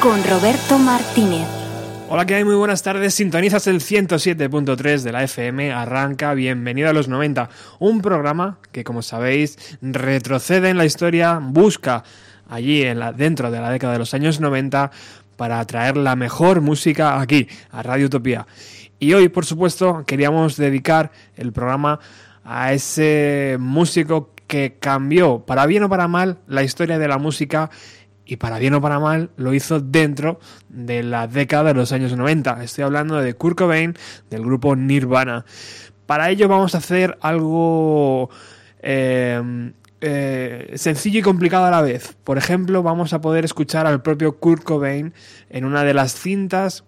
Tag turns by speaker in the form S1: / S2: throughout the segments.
S1: con Roberto Martínez.
S2: Hola, ¿qué hay? Muy buenas tardes. Sintonizas el 107.3 de la FM. Arranca Bienvenido a los 90. Un programa que, como sabéis, retrocede en la historia, busca allí en dentro de la década de los años 90 para traer la mejor música aquí, a Radio Utopía. Y hoy, por supuesto, queríamos dedicar el programa a ese músico que cambió, para bien o para mal, la historia de la música y para bien o para mal lo hizo dentro de la década de los años 90. Estoy hablando de Kurt Cobain del grupo Nirvana. Para ello vamos a hacer algo eh, eh, sencillo y complicado a la vez. Por ejemplo, vamos a poder escuchar al propio Kurt Cobain en una de las cintas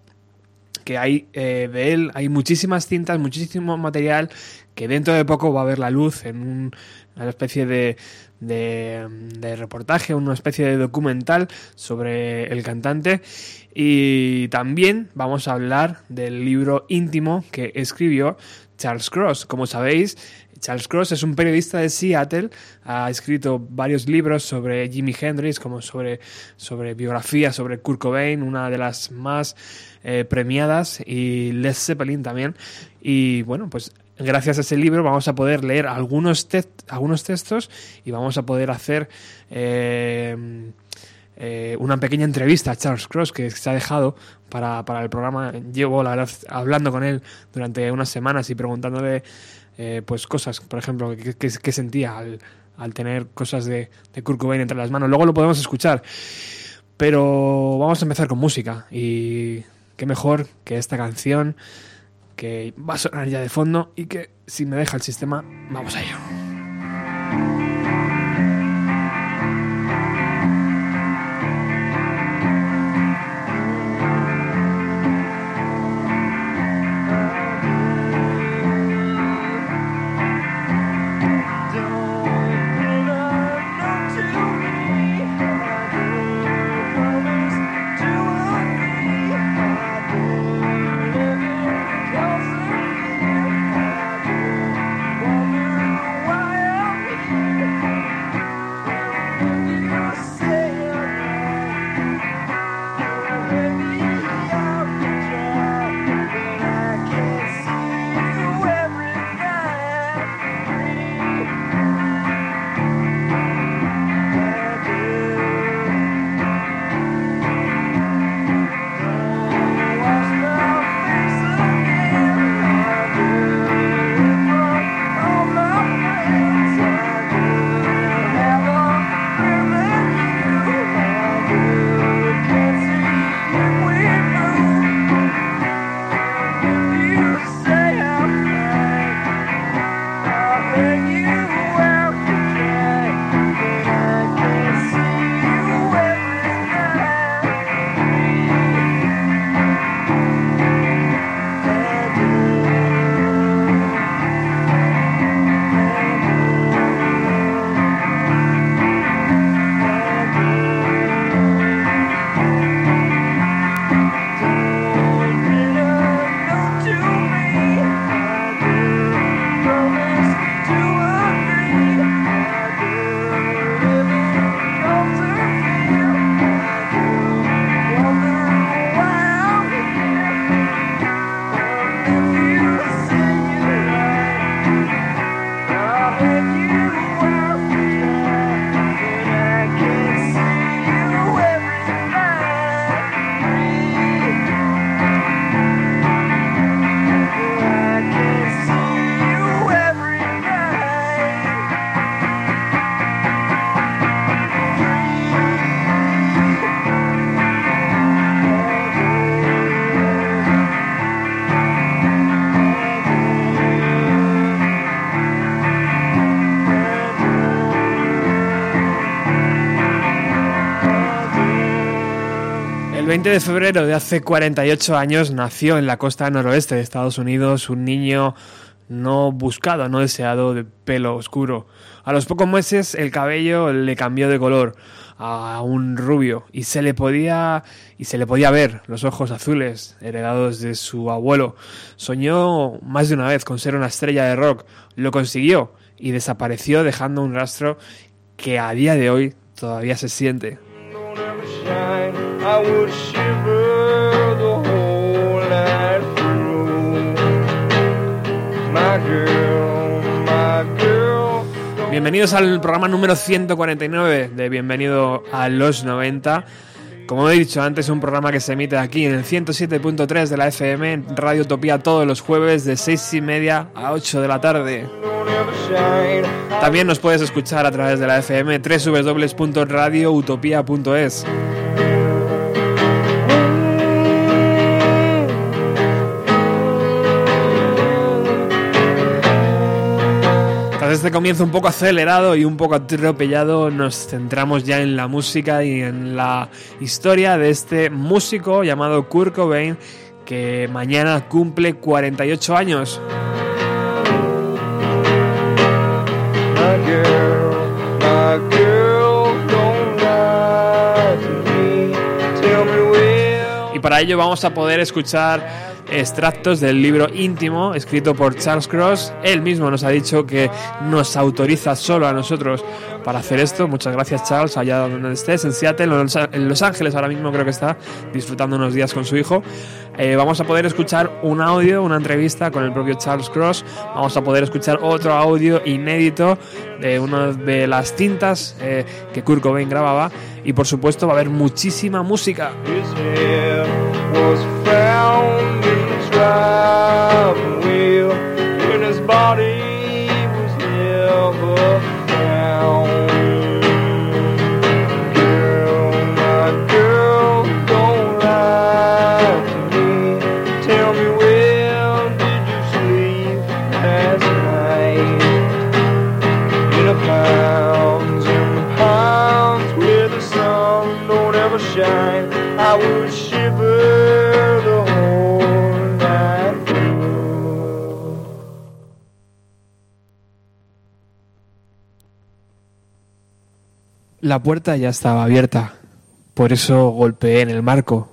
S2: que hay eh, de él. Hay muchísimas cintas, muchísimo material que dentro de poco va a ver la luz en una especie de, de, reportaje, una especie de documental sobre el cantante. Y también vamos a hablar del libro íntimo que escribió Charles Cross. Como sabéis, Charles Cross es un periodista de Seattle, ha escrito varios libros sobre Jimi Hendrix, como sobre, sobre biografía sobre Kurt Cobain, una de las más eh, premiadas, y Led Zeppelin también. Y bueno, pues gracias a ese libro vamos a poder leer algunos, algunos textos y vamos a poder hacer eh, eh, una pequeña entrevista a Charles Cross que se ha dejado para, el programa. Llevo, la verdad, hablando con él durante unas semanas y preguntándole eh, pues cosas, por ejemplo, qué, sentía al, tener cosas de, de Kurt Cobain entre las manos. Luego lo podemos escuchar. Pero vamos a empezar con música y qué mejor que esta canción que va a sonar ya de fondo y que si me deja el sistema, vamos a ello. 20 de febrero de hace 48 años nació en la costa noroeste de Estados Unidos un niño no buscado, no deseado, de pelo oscuro. A los pocos meses el cabello le cambió de color a un rubio y se le podía y se le podía ver los ojos azules heredados de su abuelo. Soñó más de una vez con ser una estrella de rock, lo consiguió y desapareció dejando un rastro que a día de hoy todavía se siente. Bienvenidos al programa número 149 de Bienvenido a los 90. Como he dicho antes, un programa que se emite aquí en el 107.3 de la FM, Radio Utopía, todos los jueves de 6 y media a 8 de la tarde. También nos puedes escuchar a través de la FM www.radioutopía.es. este comienzo un poco acelerado y un poco atropellado, nos centramos ya en la música y en la historia de este músico llamado Kurt Cobain que mañana cumple 48 años. Y para ello vamos a poder escuchar extractos del libro íntimo escrito por Charles Cross. Él mismo nos ha dicho que nos autoriza solo a nosotros para hacer esto. Muchas gracias Charles, allá donde estés, en Seattle, en Los Ángeles ahora mismo creo que está disfrutando unos días con su hijo. Eh, vamos a poder escuchar un audio, una entrevista con el propio Charles Cross. Vamos a poder escuchar otro audio inédito de una de las cintas eh, que Kurt Cobain grababa. Y por supuesto va a haber muchísima música. Wheel when his body was never found. Girl, my girl, don't lie to me. Tell me did you sleep last night? In the pounds, La puerta ya estaba abierta, por eso golpeé en el marco.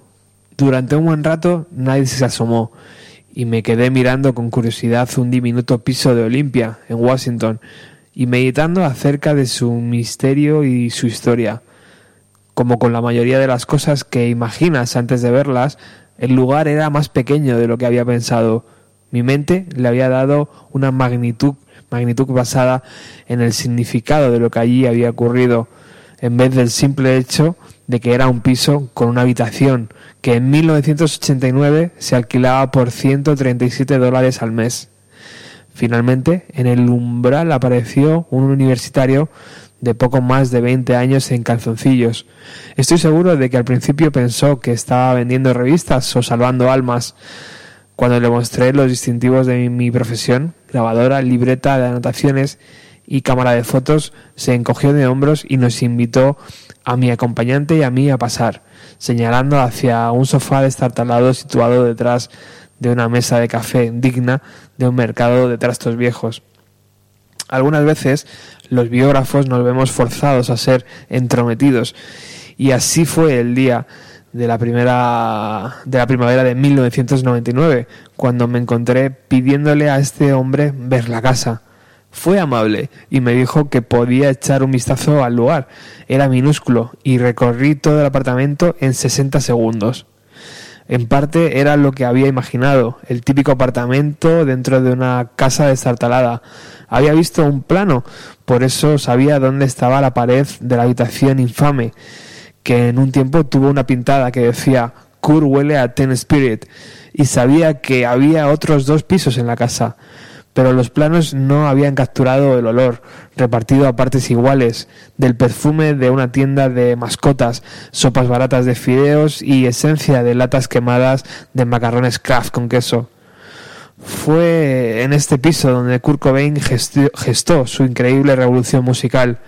S2: Durante un buen rato nadie se asomó y me quedé mirando con curiosidad un diminuto piso de Olimpia, en Washington, y meditando acerca de su misterio y su historia. Como con la mayoría de las cosas que imaginas antes de verlas, el lugar era más pequeño de lo que había pensado. Mi mente le había dado una magnitud, magnitud basada en el significado de lo que allí había ocurrido en vez del simple hecho de que era un piso con una habitación que en 1989 se alquilaba por 137 dólares al mes. Finalmente, en el umbral apareció un universitario de poco más de 20 años en calzoncillos. Estoy seguro de que al principio pensó que estaba vendiendo revistas o salvando almas. Cuando le mostré los distintivos de mi profesión, grabadora, libreta de anotaciones y cámara de fotos, se encogió de hombros y nos invitó a mi acompañante y a mí a pasar, señalando hacia un sofá destartalado situado detrás de una mesa de café digna de un mercado de trastos viejos. Algunas veces los biógrafos nos vemos forzados a ser entrometidos y así fue el día de la primera de la primavera de 1999 cuando me encontré pidiéndole a este hombre ver la casa fue amable y me dijo que podía echar un vistazo al lugar. Era minúsculo y recorrí todo el apartamento en 60 segundos. En parte era lo que había imaginado, el típico apartamento dentro de una casa destartalada. Había visto un plano, por eso sabía dónde estaba la pared de la habitación infame, que en un tiempo tuvo una pintada que decía Kurt huele a Ten Spirit, y sabía que había otros dos pisos en la casa pero los planos no habían capturado el olor, repartido a partes iguales, del perfume de una tienda de mascotas, sopas baratas de fideos y esencia de latas quemadas de macarrones Kraft con queso. Fue en este piso donde Kurt Cobain gestó, su increíble revolución musical,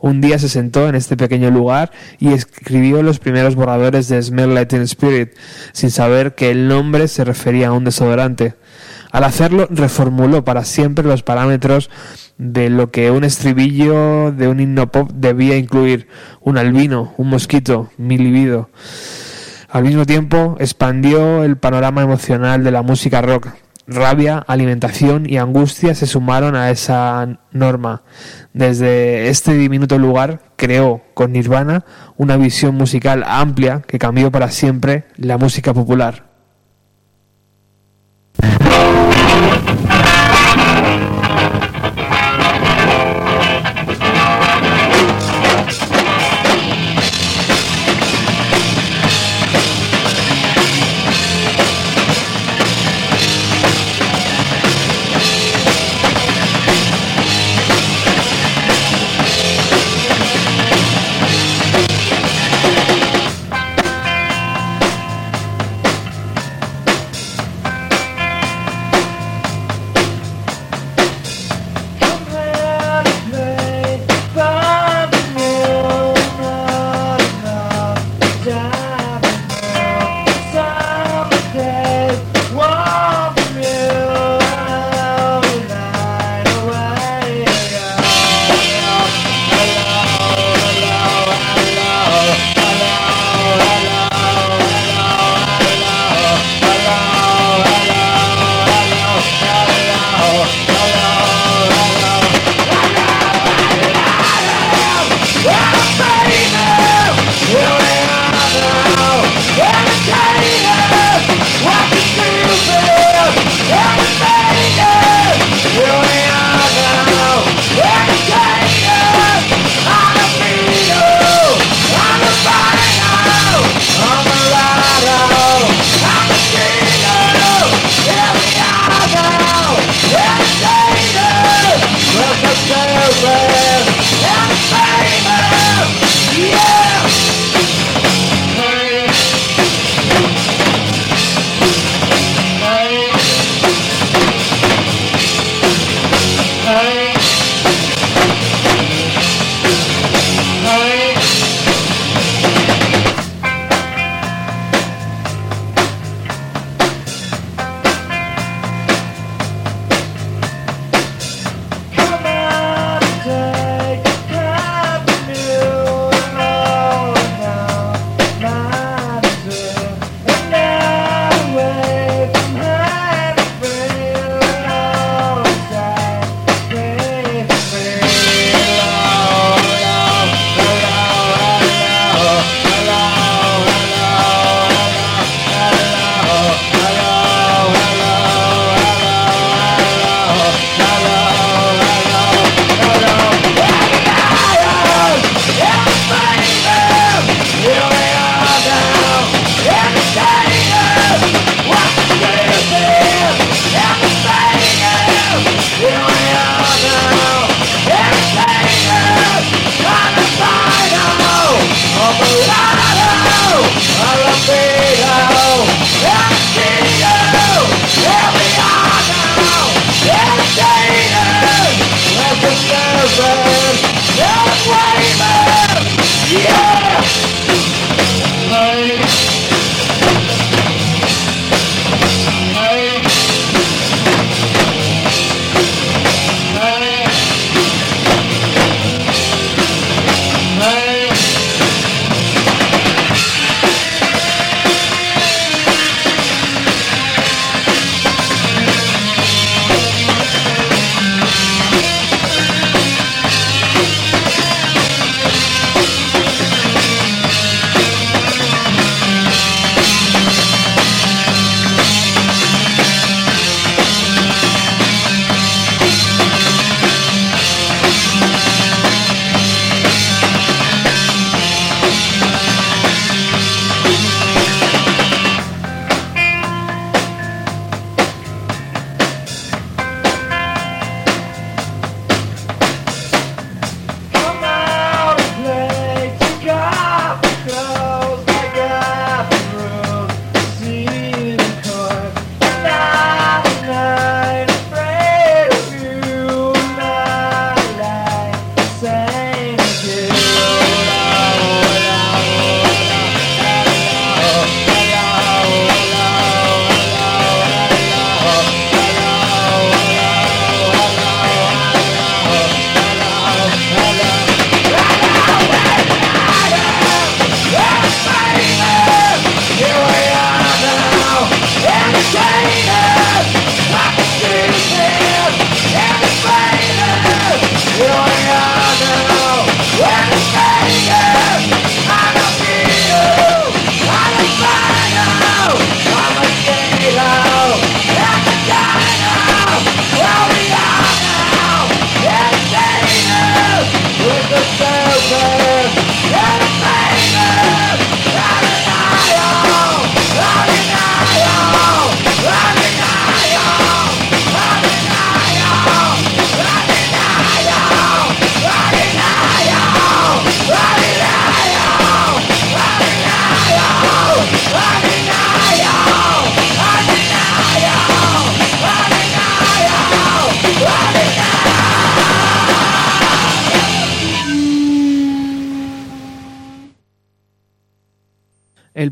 S2: Un día se sentó en este pequeño lugar y escribió los primeros borradores de Smell Teen Spirit, sin saber que el nombre se refería a un desodorante. Al hacerlo, reformuló para siempre los parámetros de lo que un estribillo de un himno pop debía incluir: un albino, un mosquito, mi libido. Al mismo tiempo, expandió el panorama emocional de la música rock. Rabia, alimentación y angustia se sumaron a esa norma. Desde este diminuto lugar creó con Nirvana una visión musical amplia que cambió para siempre la música popular.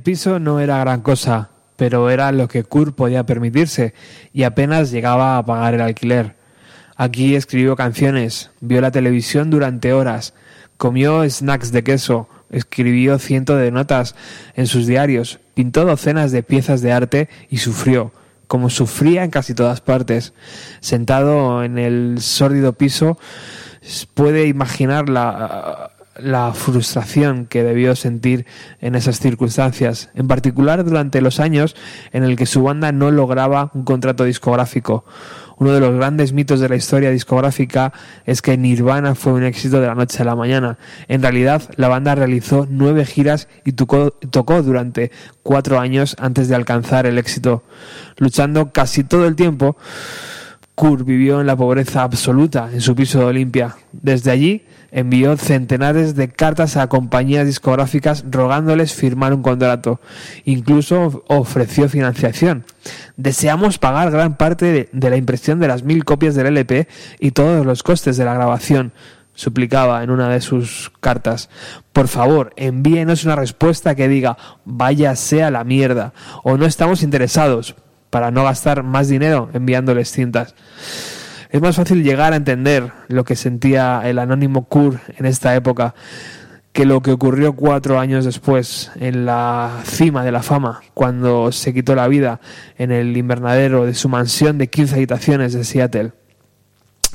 S2: Piso no era gran cosa, pero era lo que Kurt podía permitirse y apenas llegaba a pagar el alquiler. Aquí escribió canciones, vio la televisión durante horas, comió snacks de queso, escribió cientos de notas en sus diarios, pintó docenas de piezas de arte y sufrió, como sufría en casi todas partes. Sentado en el sórdido piso, puede imaginar la, la frustración que debió sentir en esas circunstancias, en particular durante los años en el que su banda no lograba un contrato discográfico. Uno de los grandes mitos de la historia discográfica es que Nirvana fue un éxito de la noche a la mañana. En realidad, la banda realizó nueve giras y tocó, tocó durante cuatro años antes de alcanzar el éxito, luchando casi todo el tiempo. Kurt vivió en la pobreza absoluta en su piso de Olimpia. Desde allí, envió centenares de cartas a compañías discográficas rogándoles firmar un contrato. Incluso ofreció financiación. Deseamos pagar gran parte de, la impresión de las mil copias del LP y todos los costes de la grabación suplicaba en una de sus cartas. Por favor, envíenos una respuesta que diga váyase a la mierda o no estamos interesados para no gastar más dinero enviándoles cintas. Es más fácil llegar a entender lo que sentía el anónimo Kur en esta época que lo que ocurrió cuatro años después, en la cima de la fama, cuando se quitó la vida en el invernadero de su mansión de 15 habitaciones de Seattle.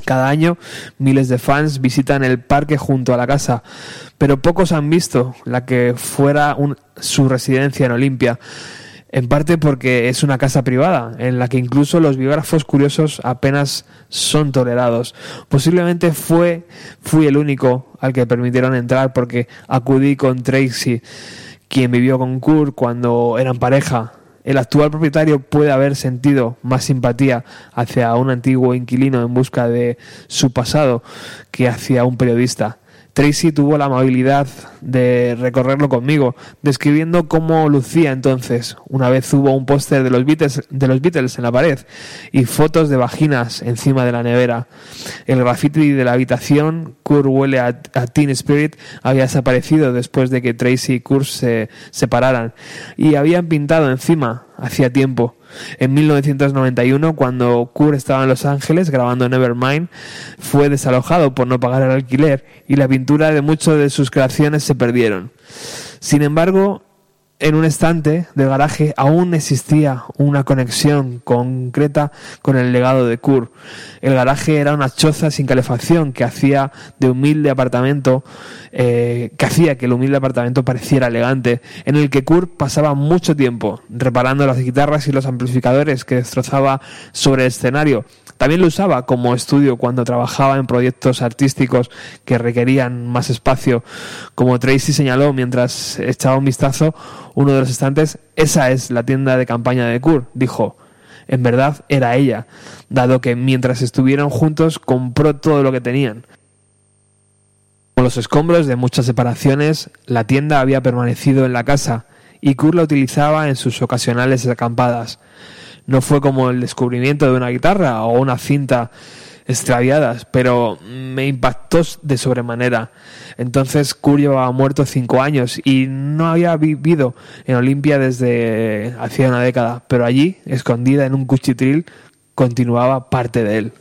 S2: Cada año miles de fans visitan el parque junto a la casa, pero pocos han visto la que fuera su residencia en Olimpia en parte porque es una casa privada, en la que incluso los biógrafos curiosos apenas son tolerados. Posiblemente fue, fui el único al que permitieron entrar porque acudí con Tracy, quien vivió con Kurt cuando eran pareja. El actual propietario puede haber sentido más simpatía hacia un antiguo inquilino en busca de su pasado que hacia un periodista. Tracy tuvo la amabilidad de recorrerlo conmigo, describiendo cómo lucía entonces. Una vez hubo un póster de los Beatles, de los Beatles en la pared y fotos de vaginas encima de la nevera. El graffiti de la habitación, Kurt huele a, Teen Spirit, había desaparecido después de que Tracy y Kurt se separaran y habían pintado encima hacía tiempo. En 1991, cuando Kurt estaba en Los Ángeles grabando Nevermind, fue desalojado por no pagar el alquiler y la pintura de muchas de sus creaciones se perdieron. Sin embargo, en un estante del garaje aún existía una conexión concreta con el legado de Kurt. El garaje era una choza sin calefacción que hacía de humilde apartamento, eh, que hacía que el humilde apartamento pareciera elegante, en el que Kurt pasaba mucho tiempo reparando las guitarras y los amplificadores que destrozaba sobre el escenario también lo usaba como estudio cuando trabajaba en proyectos artísticos que requerían más espacio. Como Tracy señaló mientras echaba un vistazo uno de los estantes, esa es la tienda de campaña de Kurt, dijo. En verdad era ella, dado que mientras estuvieron juntos compró todo lo que tenían. Con los escombros de muchas separaciones, la tienda había permanecido en la casa y Kurt la utilizaba en sus ocasionales acampadas no fue como el descubrimiento de una guitarra o una cinta extraviadas, pero me impactó de sobremanera. Entonces Kurt llevaba muerto cinco años y no había vivido en Olimpia desde hacía una década, pero allí, escondida en un cuchitril, continuaba parte de él.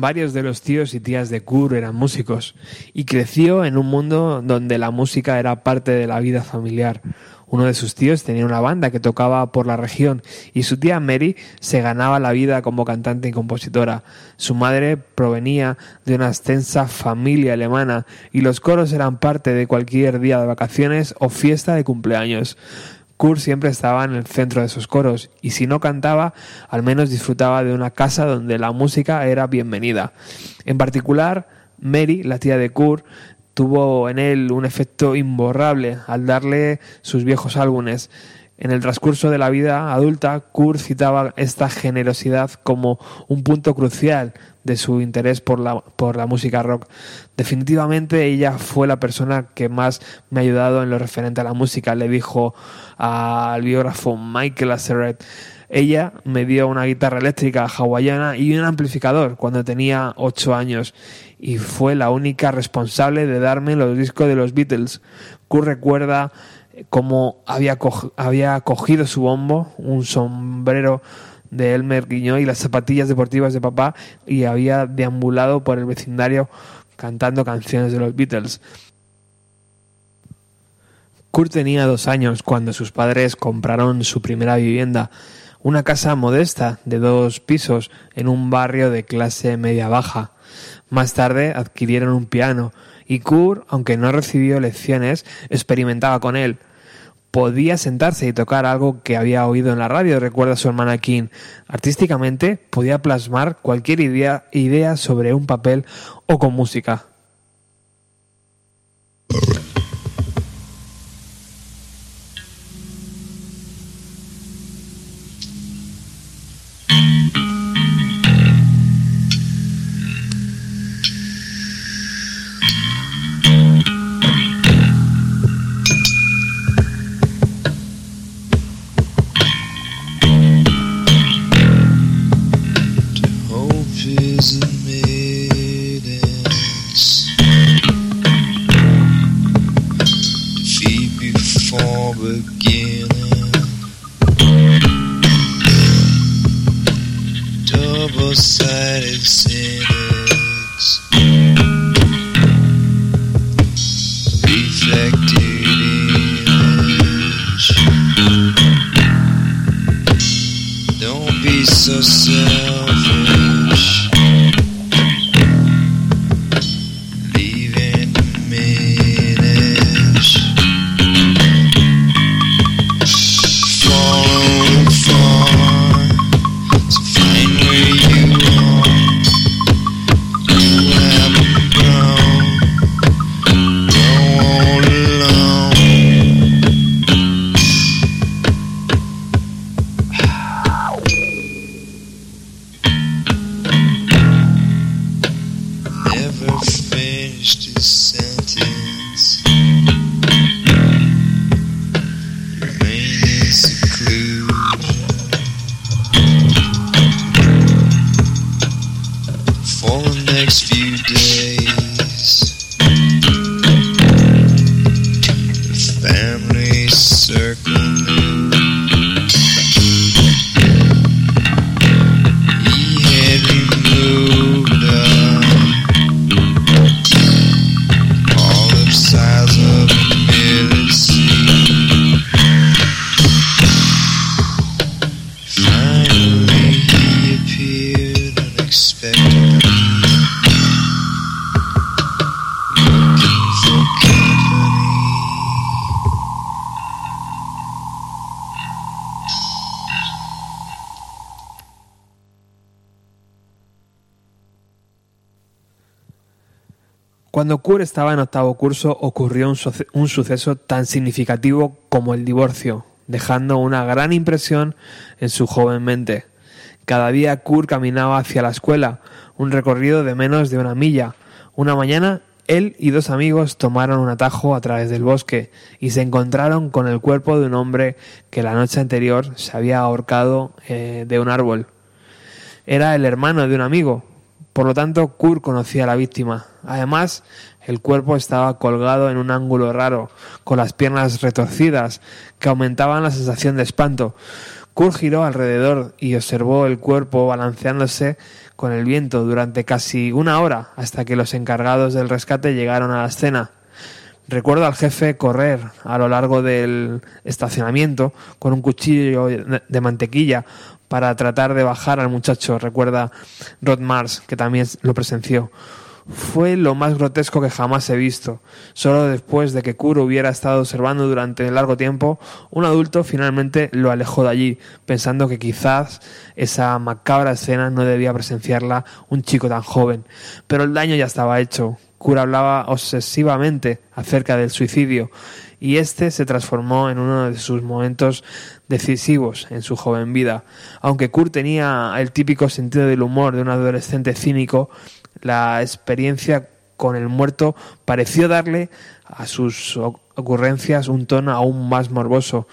S2: Varios de los tíos y tías de Kurt eran músicos y creció en un mundo donde la música era parte de la vida familiar. Uno de sus tíos tenía una banda que tocaba por la región y su tía Mary se ganaba la vida como cantante y compositora. Su madre provenía de una extensa familia alemana y los coros eran parte de cualquier día de vacaciones o fiesta de cumpleaños. Kurt siempre estaba en el centro de sus coros y si no cantaba, al menos disfrutaba de una casa donde la música era bienvenida. En particular, Mary, la tía de Kurt, tuvo en él un efecto imborrable al darle sus viejos álbumes. En el transcurso de la vida adulta, Kurt citaba esta generosidad como un punto crucial de su interés por la, por la música rock. Definitivamente ella fue la persona que más me ha ayudado en lo referente a la música, le dijo al biógrafo Michael Azeret. Ella me dio una guitarra eléctrica hawaiana y un amplificador cuando tenía ocho años y fue la única responsable de darme los discos de los Beatles. Kurt recuerda cómo había, había cogido su bombo, un sombrero de Elmer Guiñó y las zapatillas deportivas de papá y había deambulado por el vecindario cantando canciones de los Beatles. Kurt tenía dos años cuando sus padres compraron su primera vivienda, una casa modesta de dos pisos en un barrio de clase media baja. Más tarde adquirieron un piano y Kurt, aunque no recibió lecciones, experimentaba con él podía sentarse y tocar algo que había oído en la radio, recuerda su hermana King. Artísticamente podía plasmar cualquier idea, idea sobre un papel o con música.
S3: so selfish.
S2: Cuando Kurt estaba en octavo curso ocurrió un, un suceso tan significativo como el divorcio, dejando una gran impresión en su joven mente. Cada día Kurt caminaba hacia la escuela, un recorrido de menos de una milla. Una mañana él y dos amigos tomaron un atajo a través del bosque y se encontraron con el cuerpo de un hombre que la noche anterior se había ahorcado eh, de un árbol. Era el hermano de un amigo, por lo tanto, Kurt conocía a la víctima. Además, el cuerpo estaba colgado en un ángulo raro, con las piernas retorcidas, que aumentaban la sensación de espanto. Kurt giró alrededor y observó el cuerpo balanceándose con el viento durante casi una hora, hasta que los encargados del rescate llegaron a la escena. Recuerdo al jefe correr a lo largo del estacionamiento con un cuchillo de de mantequilla para tratar de bajar al muchacho, recuerda Rod Mars, que también lo presenció. Fue lo más grotesco que jamás he visto. Solo después de que Kuro hubiera estado observando durante largo tiempo, un adulto finalmente lo alejó de allí, pensando que quizás esa macabra escena no debía presenciarla un chico tan joven. Pero el daño ya estaba hecho. Kuro hablaba obsesivamente acerca del suicidio y este se transformó en uno de sus momentos decisivos en su joven vida. Aunque Kurt tenía el típico sentido del humor de un adolescente cínico, la experiencia con el muerto pareció darle a sus ocurrencias un tono aún más morboso.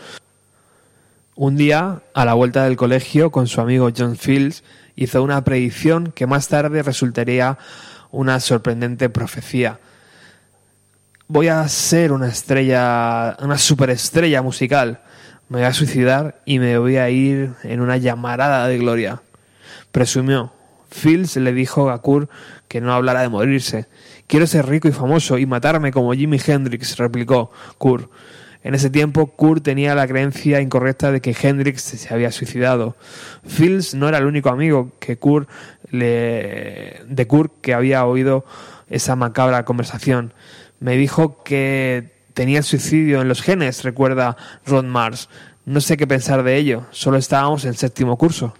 S2: Un día, a la vuelta del colegio, con su amigo John Fields, hizo una predicción que más tarde resultaría una sorprendente profecía. Voy a ser una estrella, una superestrella musical. Me voy a suicidar y me voy a ir en una llamarada de gloria. Presumió. Fields le dijo a Kurt que no hablara de morirse. Quiero ser rico y famoso y matarme como Jimi Hendrix, replicó Kurt. En ese tiempo, Kurt tenía la creencia incorrecta de que Hendrix se había suicidado. Fields no era el único amigo que Kurt le... de Kurt que había oído esa macabra conversación. Me dijo que tenía el suicidio en los genes, recuerda Rod Mars. No sé qué pensar de ello, solo estábamos en séptimo curso.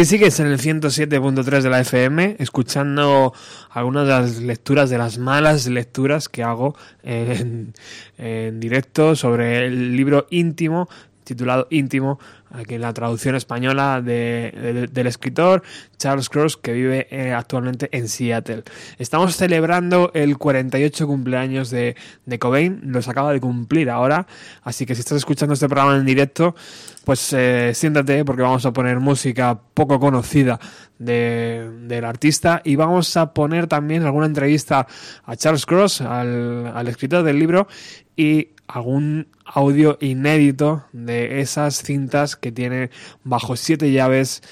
S2: Aquí sigues en el 107.3 de la FM, escuchando algunas de las lecturas, de las malas lecturas que hago en, en directo sobre el libro íntimo, titulado Íntimo, aquí en la traducción española de- de- del escritor Charles Cross, que vive eh, actualmente en Seattle. Estamos celebrando el 48 cumpleaños de, de Cobain, los acaba de cumplir ahora, así que si estás escuchando este programa en directo, pues eh, siéntate porque vamos a poner música poco conocida de- del artista. Y vamos a poner también alguna entrevista a Charles Cross, al, al escritor del libro, y algún audio inédito de esas cintas que tiene bajo siete llaves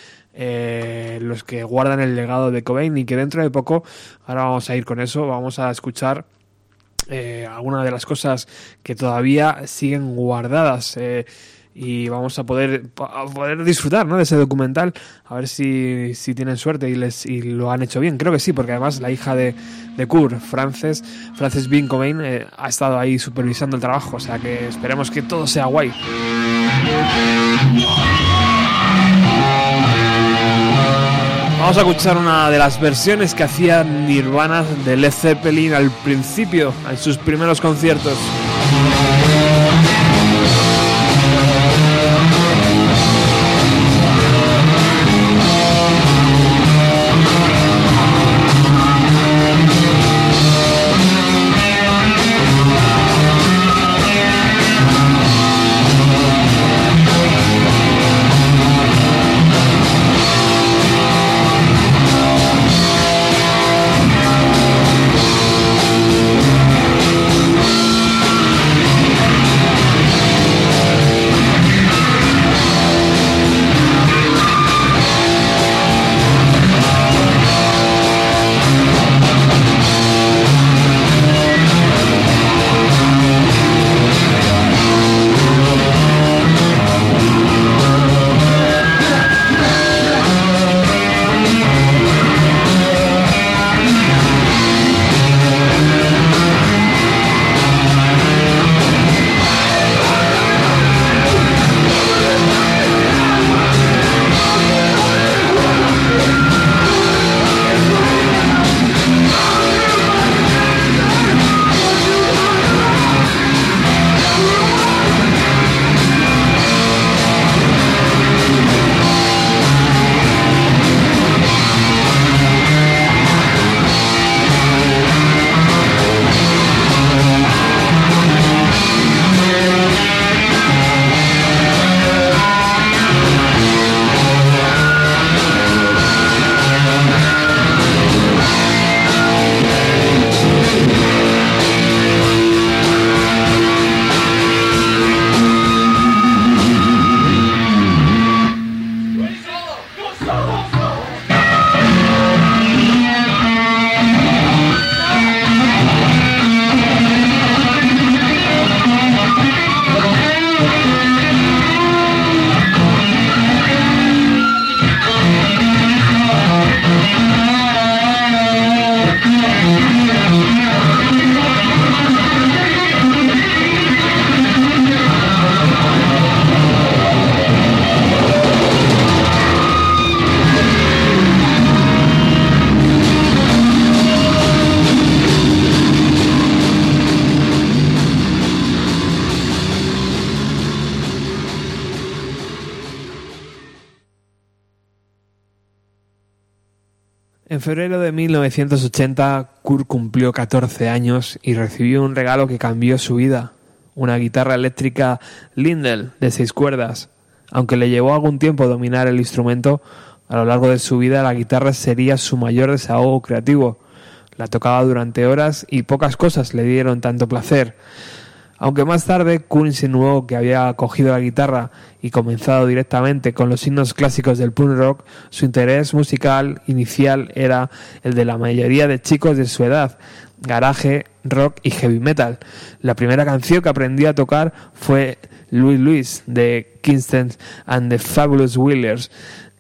S2: eh, los que guardan el legado de Cobain y que dentro de poco, ahora vamos a ir con eso, vamos a escuchar eh, algunas de las cosas que todavía siguen guardadas eh, y vamos a poder, poder disfrutar ¿no? de ese documental a ver si, si tienen suerte y, les, y lo han hecho bien creo que sí porque además la hija de, de Kurt Frances Frances Bean eh, ha estado ahí supervisando el trabajo o sea que esperemos que todo sea guay Vamos a escuchar una de las versiones que hacía Nirvana de Led Zeppelin al principio, en sus primeros conciertos. En febrero de 1980, Kurt cumplió 14 años y recibió un regalo que cambió su vida, una guitarra eléctrica Lindell de seis cuerdas. Aunque le llevó algún tiempo dominar el instrumento, a lo largo de su vida la guitarra sería su mayor desahogo creativo. La tocaba durante horas y pocas cosas le dieron tanto placer. Aunque más tarde Kurt insinuó que había cogido la guitarra y comenzado directamente con los himnos clásicos del punk rock, su interés musical inicial era el de la mayoría de chicos de su edad, garaje, rock y heavy metal. La primera canción que aprendió a tocar fue Louis Louis de Kingston and the Fabulous Wheelers,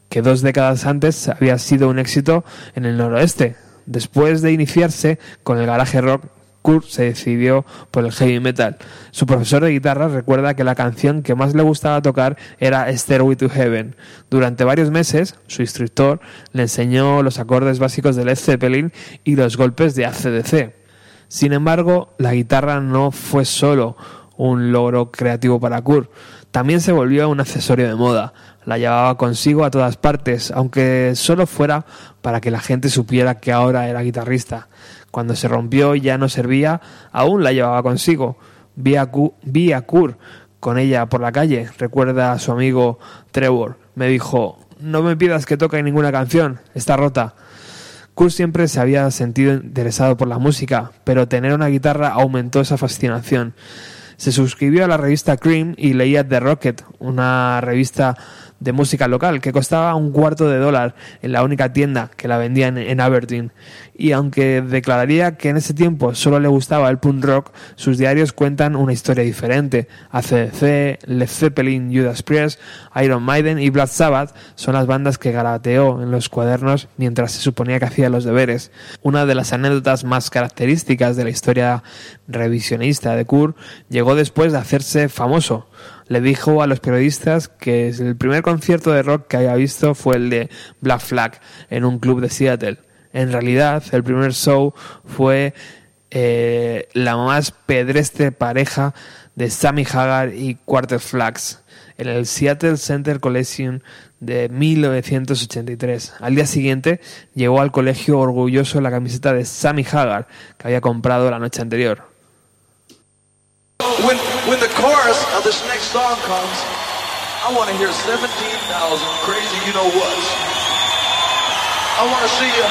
S2: que dos décadas antes había sido un éxito en el noroeste. Después de iniciarse con el garaje rock, Kurt se decidió por el heavy metal. Su profesor de guitarra recuerda que la canción que más le gustaba tocar era Stairway to Heaven. Durante varios meses, su instructor le enseñó los acordes básicos de Led Zeppelin y los golpes de ACDC. Sin embargo, la guitarra no fue solo un logro creativo para Kurt, también se volvió un accesorio de moda. La llevaba consigo a todas partes, aunque solo fuera para que la gente supiera que ahora era guitarrista. Cuando se rompió y ya no servía, aún la llevaba consigo. Vi a, Ku- vi a Kurt con ella por la calle, recuerda a su amigo Trevor. Me dijo, no me pidas que toque ninguna canción, está rota. Kurt siempre se había sentido interesado por la música, pero tener una guitarra aumentó esa fascinación. Se suscribió a la revista Cream y leía The Rocket, una revista de música local que costaba un cuarto de dólar en la única tienda que la vendían en Aberdeen. Y aunque declararía que en ese tiempo solo le gustaba el punk rock, sus diarios cuentan una historia diferente. ACDC, Led Zeppelin, Judas Priest, Iron Maiden y Black Sabbath son las bandas que garateó en los cuadernos mientras se suponía que hacía los deberes. Una de las anécdotas más características de la historia revisionista de Kurt llegó después de hacerse famoso. Le dijo a los periodistas que el primer concierto de rock que había visto fue el de Black Flag en un club de Seattle. En realidad, el primer show fue eh, la más pedestre pareja de Sammy Hagar y Quarter Flags en el Seattle Center Collection de 1983. Al día siguiente llegó al colegio orgulloso la camiseta de Sammy Hagar que había comprado la noche anterior.
S4: When, when the chorus of this next song comes, I want to hear 17,000 crazy you know what's. I want to see you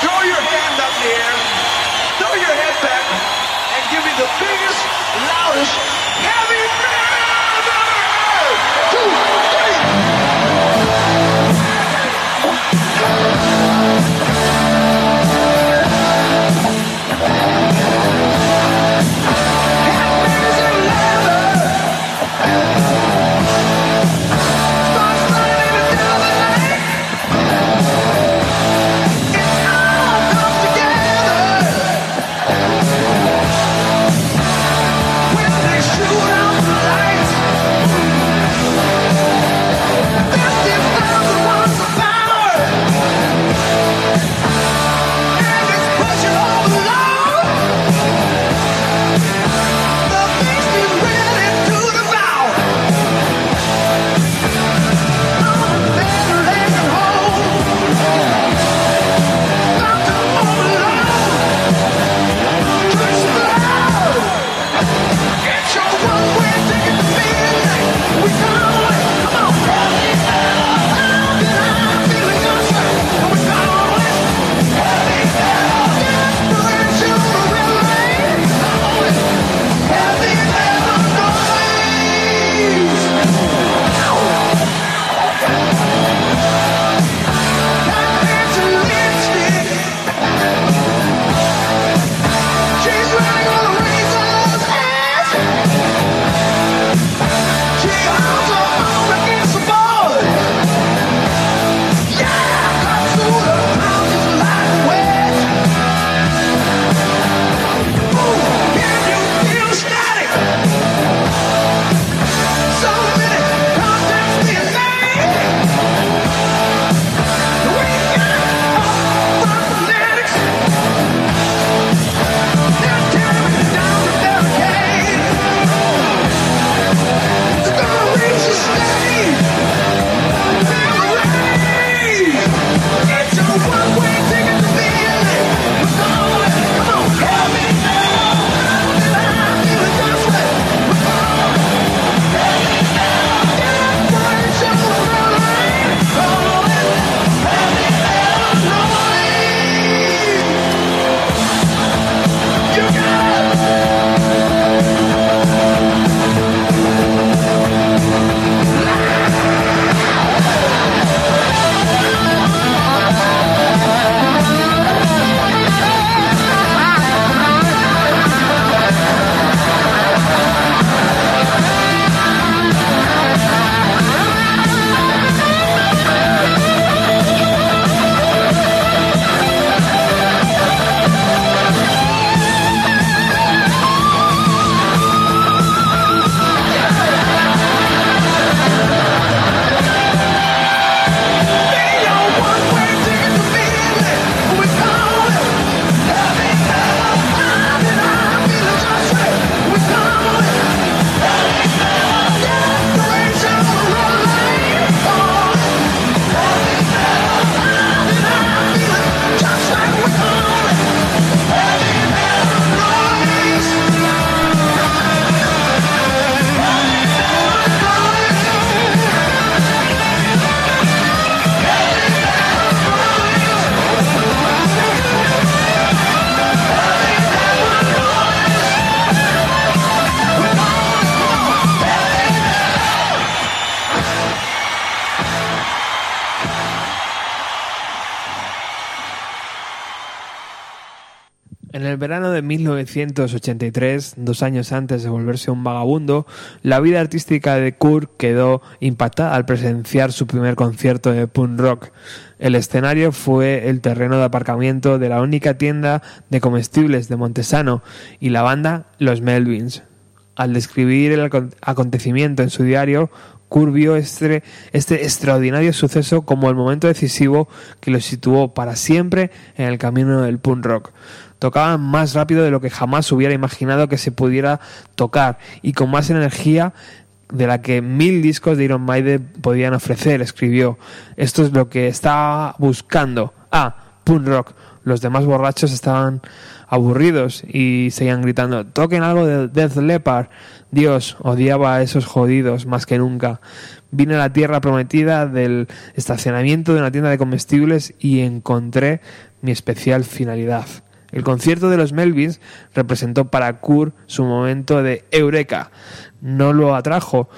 S4: throw your hand up in the air, throw your head back, and give me the biggest, loudest, heavy
S2: 1983, dos años antes de volverse un vagabundo, la vida artística de Kurt quedó impactada al presenciar su primer concierto de punk rock. El escenario fue el terreno de aparcamiento de la única tienda de comestibles de Montesano y la banda Los Melvins. Al describir el acon- acontecimiento en su diario, Kurt vio este, este extraordinario suceso como el momento decisivo que lo situó para siempre en el camino del punk rock. Tocaban más rápido de lo que jamás hubiera imaginado que se pudiera tocar y con más energía de la que mil discos de Iron Maiden podían ofrecer, escribió. Esto es lo que estaba buscando. Ah, punk rock. Los demás borrachos estaban aburridos y seguían gritando, toquen algo de Death Leopard. Dios odiaba a esos jodidos más que nunca. Vine a la tierra prometida del estacionamiento de una tienda de comestibles y encontré mi especial finalidad. El concierto de los Melvins representó para Kurt su momento de eureka. No lo atrajo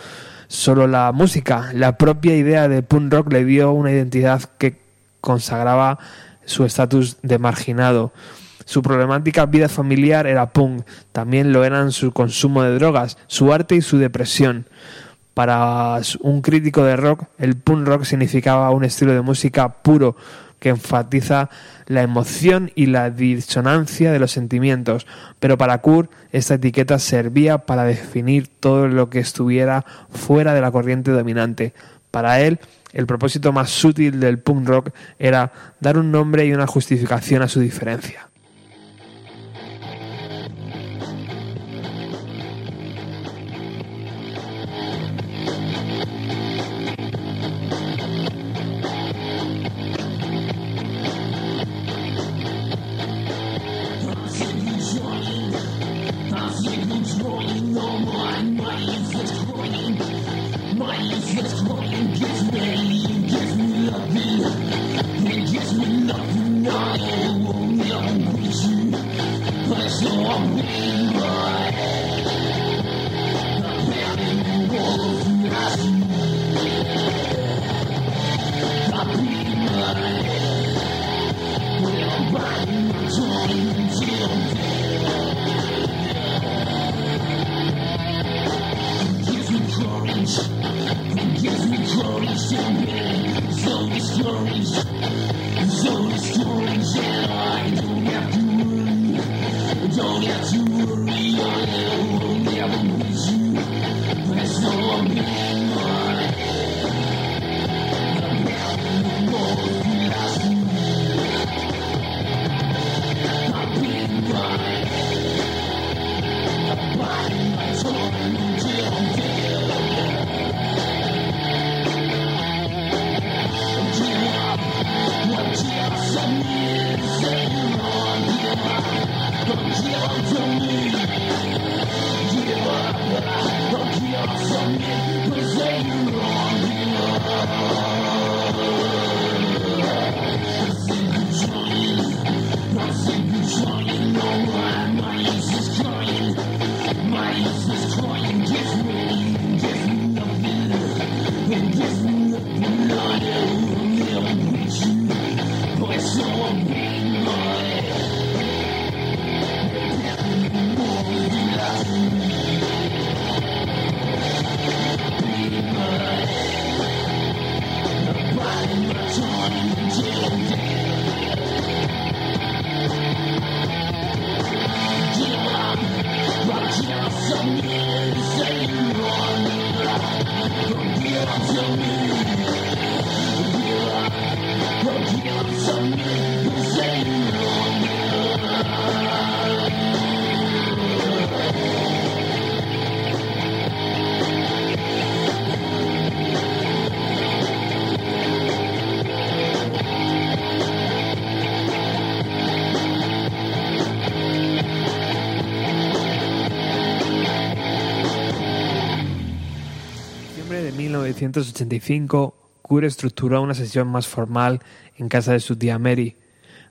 S2: solo la música, la propia idea de punk rock le dio una identidad que consagraba su estatus de marginado. Su problemática vida familiar era punk, también lo eran su consumo de drogas, su arte y su depresión. Para un crítico de rock, el punk rock significaba un estilo de música puro que enfatiza la emoción y la disonancia de los sentimientos, pero para Kurt esta etiqueta servía para definir todo lo que estuviera fuera de la corriente dominante. Para él, el propósito más sutil del punk rock era dar un nombre y una justificación a su diferencia. 1985, Kurt estructuró una sesión más formal en casa de su tía Mary,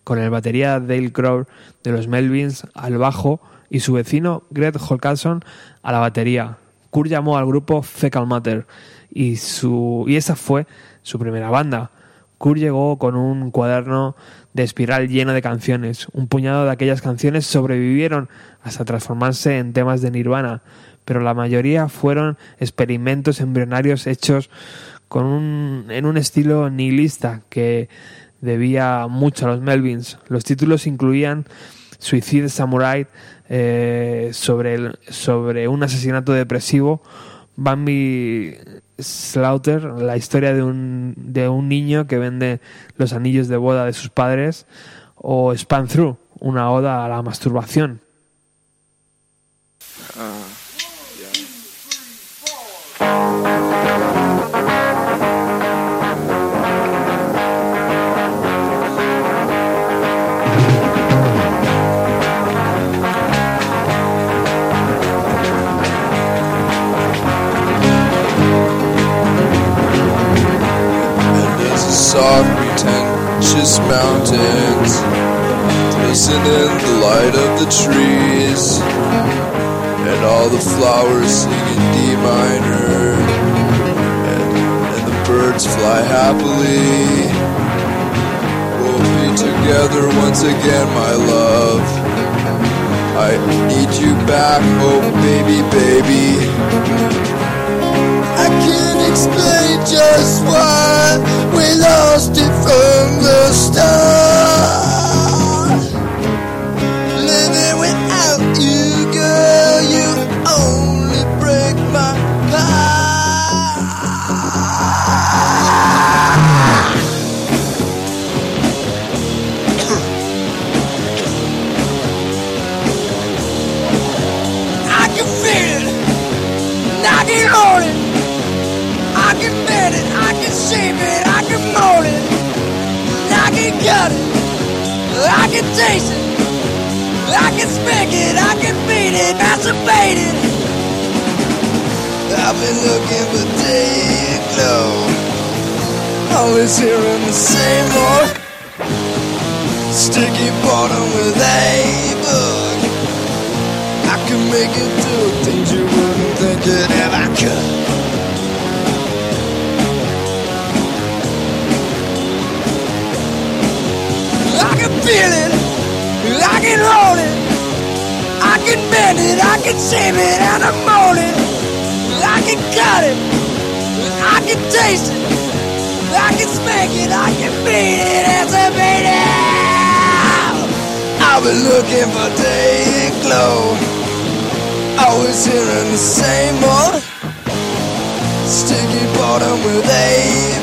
S2: con el batería Dale Crow de los Melvins al bajo y su vecino Greg Holcarson a la batería. Kurt llamó al grupo Fecal Matter y, su, y esa fue su primera banda. Kurt llegó con un cuaderno de espiral lleno de canciones. Un puñado de aquellas canciones sobrevivieron hasta transformarse en temas de Nirvana, pero la mayoría fueron experimentos embrionarios hechos con un, en un estilo nihilista que debía mucho a los Melvins. Los títulos incluían Suicide Samurai eh, sobre, sobre un asesinato depresivo, Bambi Slaughter, la historia de un, de un niño que vende los anillos de boda de sus padres, o Span Through, una oda a la masturbación.
S5: Mountains glisten in the light of the trees, and all the flowers sing in D minor, birds fly happily. We'll be together once again, my love. I need you back, oh baby, baby. I can't explain just why we lost it from the start. Shape it, I can mold it, I can cut it, I can taste it, I can spank it, I can beat it, masturbate it. I've been looking for day and glow, always hearing the same old sticky bottom with a book. I can make it do things you wouldn't think it ever could. Can feel it, I can hold it, I can bend it, I can shape it, and I'm mold it. I can cut it, I can taste it, I can smack it, I can beat it, as a beat it. I've been looking for day and glow, always hearing the same old sticky bottom with a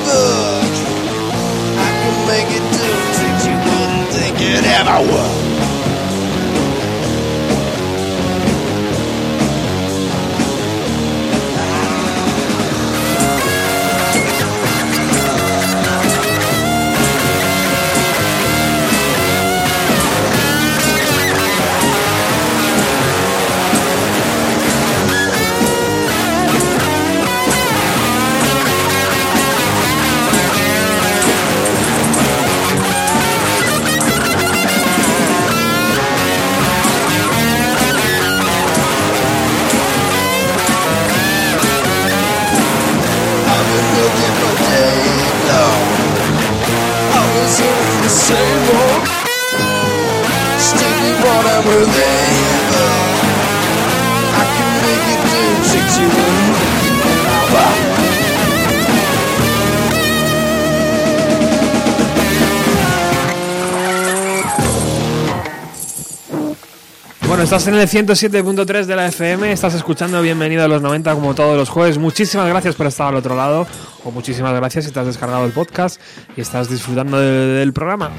S5: book. I can make it do in every world.
S2: Bueno, estás en el 107.3 de la FM, estás escuchando Bienvenido a los 90 como todos los jueves. Muchísimas gracias por estar al otro lado, o muchísimas gracias si te has descargado el podcast y estás disfrutando de- del programa.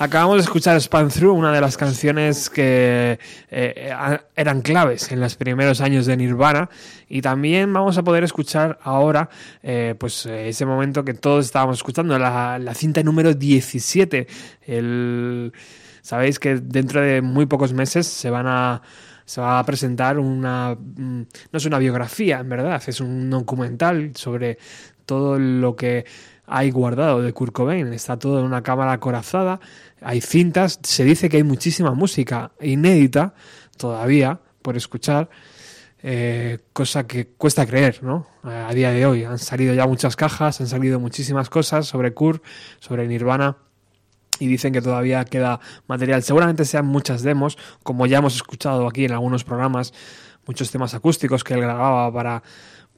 S2: Acabamos de escuchar Span Through, una de las canciones que eh, eran claves en los primeros años de Nirvana. Y también vamos a poder escuchar ahora eh, pues, eh, ese momento que todos estábamos escuchando, la, la cinta número 17. El, Sabéis que dentro de muy pocos meses se van a se va a presentar una mm, no es una biografía en verdad es un documental sobre todo lo que hay guardado de Kurt Cobain está todo en una cámara acorazada hay cintas se dice que hay muchísima música inédita todavía por escuchar eh, cosa que cuesta creer, ¿no? A, día de hoy. Han salido ya muchas cajas, han salido muchísimas cosas sobre Kur, sobre Nirvana. Y dicen que todavía queda material. Seguramente sean muchas demos, como ya hemos escuchado aquí en algunos programas, muchos temas acústicos que él grababa para,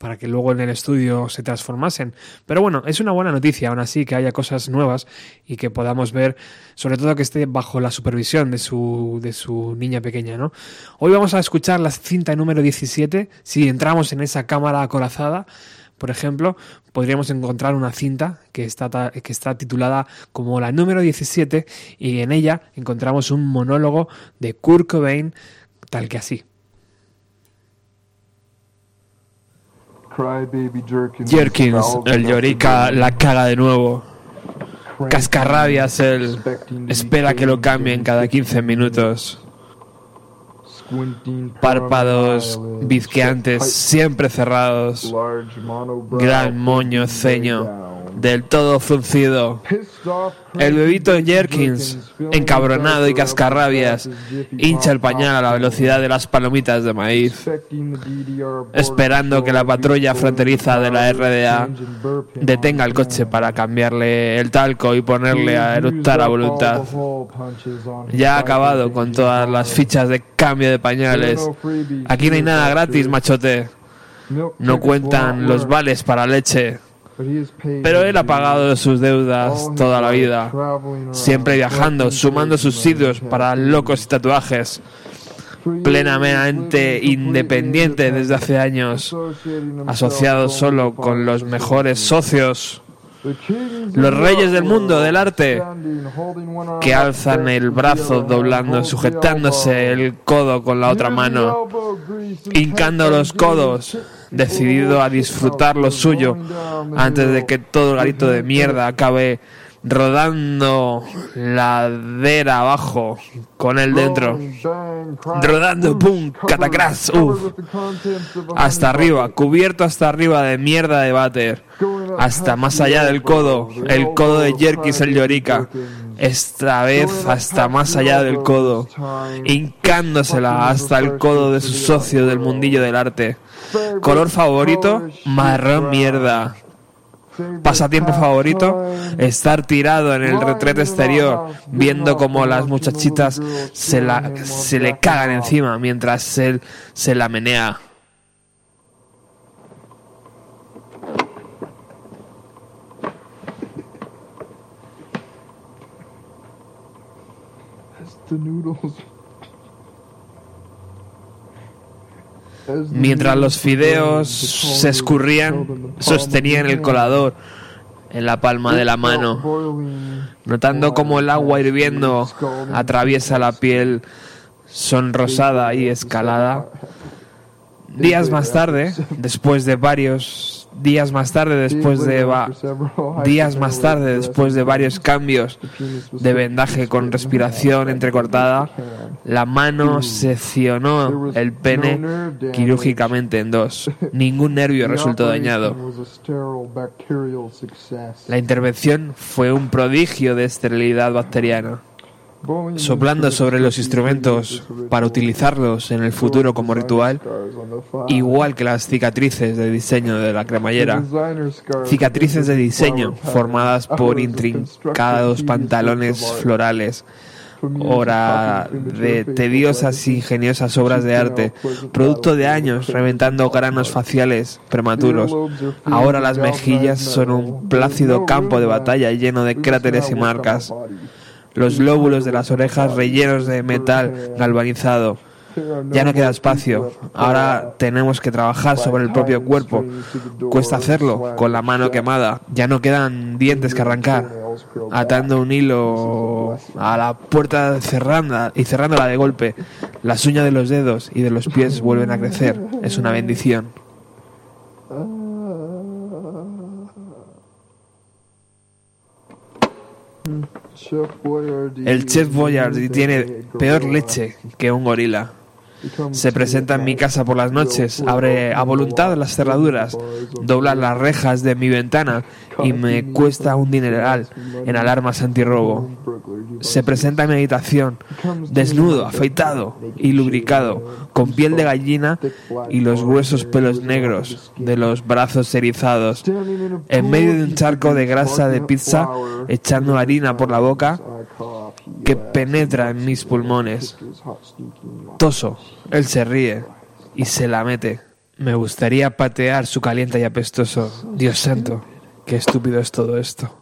S2: para que luego en el estudio se transformasen. Pero bueno, es una buena noticia aún así que haya cosas nuevas y que podamos ver, sobre todo que esté bajo la supervisión de su, de su niña pequeña, ¿no? Hoy vamos a escuchar la cinta número 17. Si entramos en esa cámara acorazada, por ejemplo, podríamos encontrar una cinta que está, que está titulada como la número 17 y en ella encontramos un monólogo de Kurt Cobain tal que así. Jerkins, el llorica, la caga de nuevo. Cascarrabias, él espera que lo cambien cada 15 minutos. Párpados bizqueantes, siempre cerrados. Gran moño, ceño, del todo fruncido. El bebito Jerkins, encabronado y cascarrabias, hincha el pañal a la velocidad de las palomitas de maíz, esperando que la patrulla fronteriza de la RDA detenga el coche para cambiarle el talco y ponerle a eructar a voluntad. Ya ha acabado con todas las fichas de cambio de pañales. Aquí no hay nada gratis, machote. No cuentan los vales para leche. Pero él ha pagado sus deudas toda la vida, siempre viajando, sumando subsidios para locos y tatuajes, plenamente independiente desde hace años, asociado solo con los mejores socios, los reyes del mundo del arte, que alzan el brazo doblando, sujetándose el codo con la otra mano, hincando los codos, decidido a disfrutar lo suyo antes de que todo el garito de mierda acabe rodando ladera abajo con él dentro. Rodando, pum, catacras, uff. Hasta arriba, cubierto hasta arriba de mierda de váter. Hasta más allá del codo, el codo de Jerkis el Llorica. Esta vez hasta más allá del codo, hincándosela hasta el codo de su socio del mundillo del arte. Color favorito, marrón mierda. Pasatiempo favorito, estar tirado en el retrete exterior, viendo como las muchachitas se, la, se le cagan encima mientras él se la menea. Mientras los fideos se escurrían, sostenían el colador en la palma de la mano, notando cómo el agua hirviendo atraviesa la piel sonrosada y escalada. Días más tarde, después de varios días más tarde, después de va- días más tarde, después de varios cambios de vendaje con respiración entrecortada, la mano seccionó el pene quirúrgicamente en dos. Ningún nervio resultó dañado. La intervención fue un prodigio de esterilidad bacteriana. Soplando sobre los instrumentos para utilizarlos en el futuro como ritual, igual que las cicatrices de diseño de la cremallera. Cicatrices de diseño formadas por intrincados pantalones florales, hora de tediosas e ingeniosas obras de arte, producto de años reventando granos faciales prematuros. Ahora las mejillas son un plácido campo de batalla lleno de cráteres y marcas. Los lóbulos de las orejas rellenos de metal galvanizado. Ya no queda espacio. Ahora tenemos que trabajar sobre el propio cuerpo. Cuesta hacerlo con la mano quemada. Ya no quedan dientes que arrancar. Atando un hilo a la puerta cerrando y cerrándola de golpe. Las uñas de los dedos y de los pies vuelven a crecer. Es una bendición. El Chef Boyardee tiene peor leche que un gorila. Se presenta en mi casa por las noches, abre a voluntad las cerraduras, dobla las rejas de mi ventana y me cuesta un dineral en alarmas antirrobo. Se presenta en mi habitación, desnudo, afeitado y lubricado, con piel de gallina y los gruesos pelos negros de los brazos erizados, en medio de un charco de grasa de pizza, echando harina por la boca que penetra en mis pulmones. Toso, él se ríe y se la mete. Me gustaría patear su caliente y apestoso. Dios santo, qué estúpido es todo esto.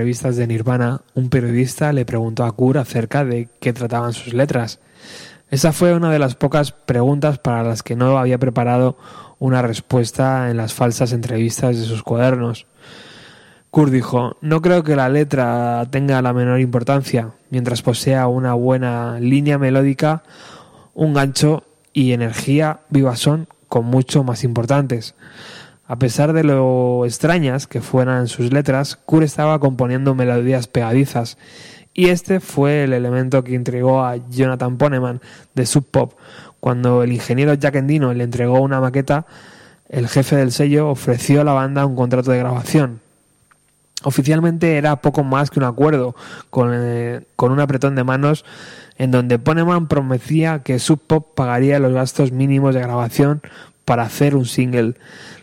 S2: Entrevistas de Nirvana, un periodista le preguntó a Kurt acerca de qué trataban sus letras. Esa fue una de las pocas preguntas para las que no había preparado una respuesta en las falsas entrevistas de sus cuadernos. Kurt dijo, no creo que la letra tenga la menor importancia, mientras posea una buena línea melódica, un gancho y energía viva son con mucho más importantes. A pesar de lo extrañas que fueran sus letras, Kurt estaba componiendo melodías pegadizas, y este fue el elemento que intrigó a Jonathan Poneman de Sub Pop. Cuando el ingeniero Jack Endino le entregó una maqueta, el jefe del sello ofreció a la banda un contrato de grabación. Oficialmente era poco más que un acuerdo, con, eh, con un apretón de manos en donde Poneman prometía que Sub Pop pagaría los gastos mínimos de grabación para hacer un single.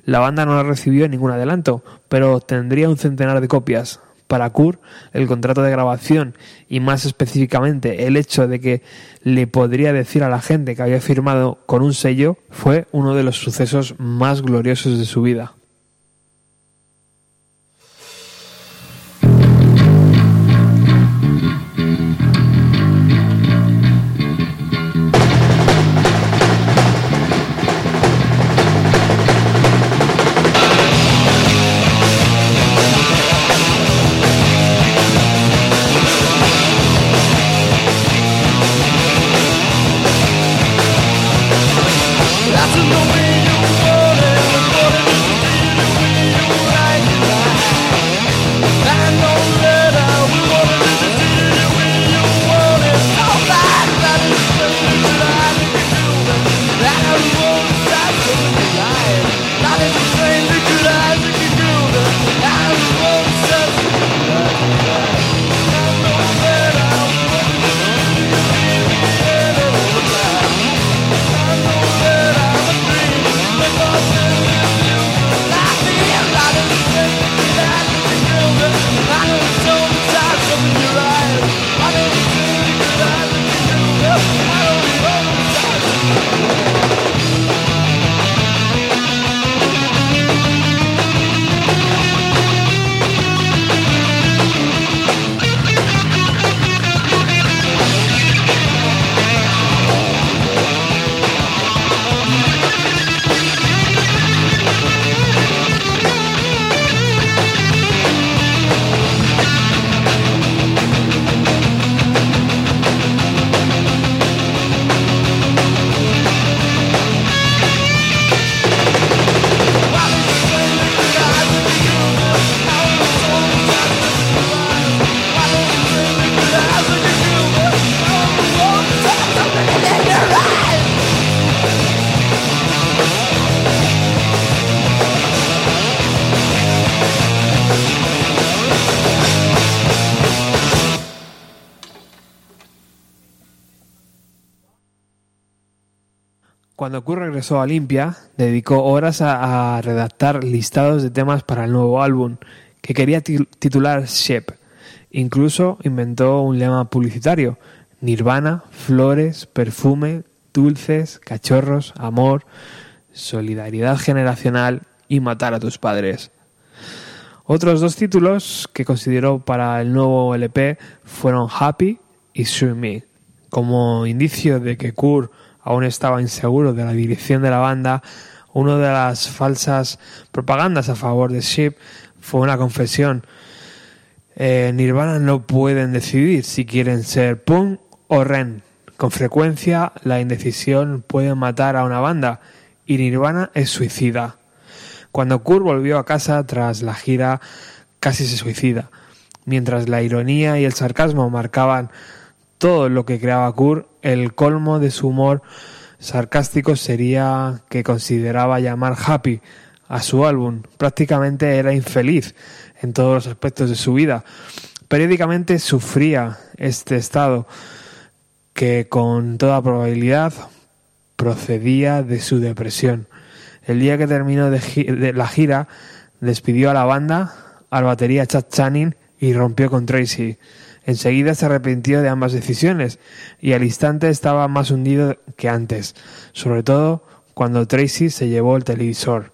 S2: La banda no recibió ningún adelanto, pero tendría un centenar de copias. Para Kurt, el contrato de grabación y más específicamente el hecho de que le podría decir a la gente que había firmado con un sello fue uno de los sucesos más gloriosos de su vida. Cuando Kurt regresó a Olympia, dedicó horas a, redactar listados de temas para el nuevo álbum, que quería ti- titular Shep. Incluso inventó un lema publicitario: Nirvana, flores, perfume, dulces, cachorros, amor, solidaridad generacional y matar a tus padres. Otros dos títulos que consideró para el nuevo LP fueron Happy y Sue Me. Como indicio de que Kurt aún estaba inseguro de la dirección de la banda, una de las falsas propagandas a favor de Ship fue una confesión. Eh, Nirvana no pueden decidir si quieren ser punk o ren. Con frecuencia la indecisión puede matar a una banda y Nirvana es suicida. Cuando Kurt volvió a casa tras la gira, casi se suicida. Mientras la ironía y el sarcasmo marcaban todo lo que creaba Kurt, el colmo de su humor sarcástico sería que consideraba llamar Happy a su álbum. Prácticamente era infeliz en todos los aspectos de su vida. Periódicamente sufría este estado que con toda probabilidad procedía de su depresión. El día que terminó de, la gira, despidió a la banda, al batería Chad Channing y rompió con Tracy. Enseguida se arrepintió de ambas decisiones y al instante estaba más hundido que antes, sobre todo cuando Tracy se llevó el televisor.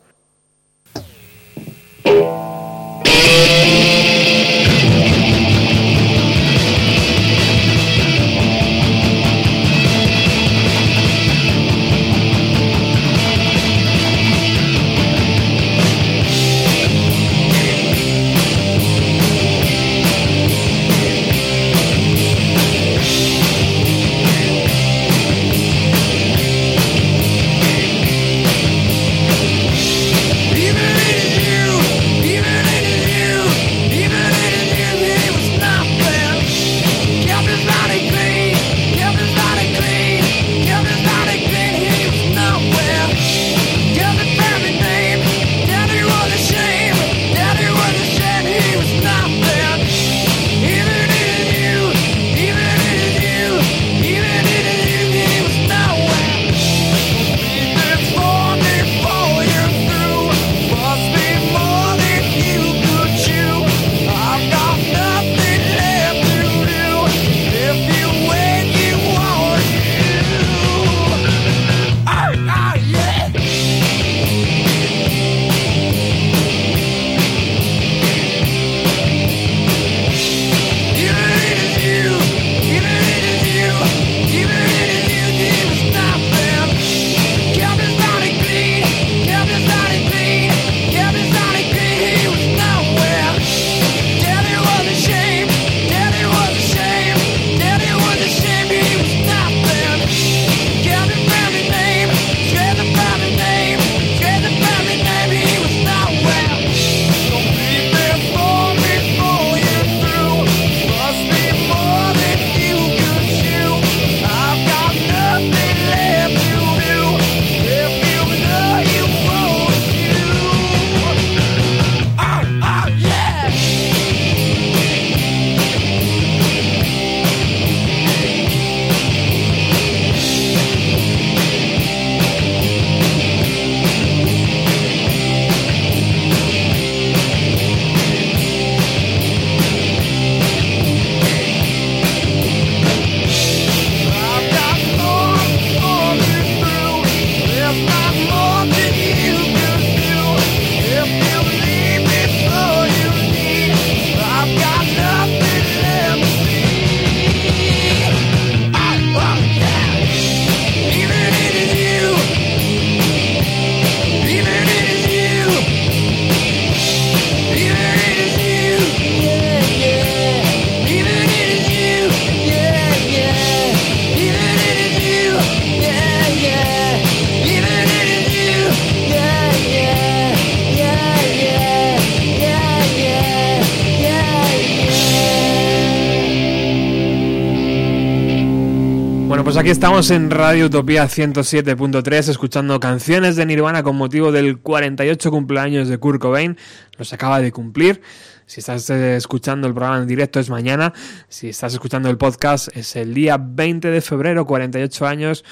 S2: Estamos en Radio Utopía 107.3 escuchando canciones de Nirvana con motivo del 48 cumpleaños de Kurt Cobain. Los acaba de cumplir. Si estás eh, escuchando el programa en directo es mañana. Si estás escuchando el podcast es el día 20 de febrero, 48 años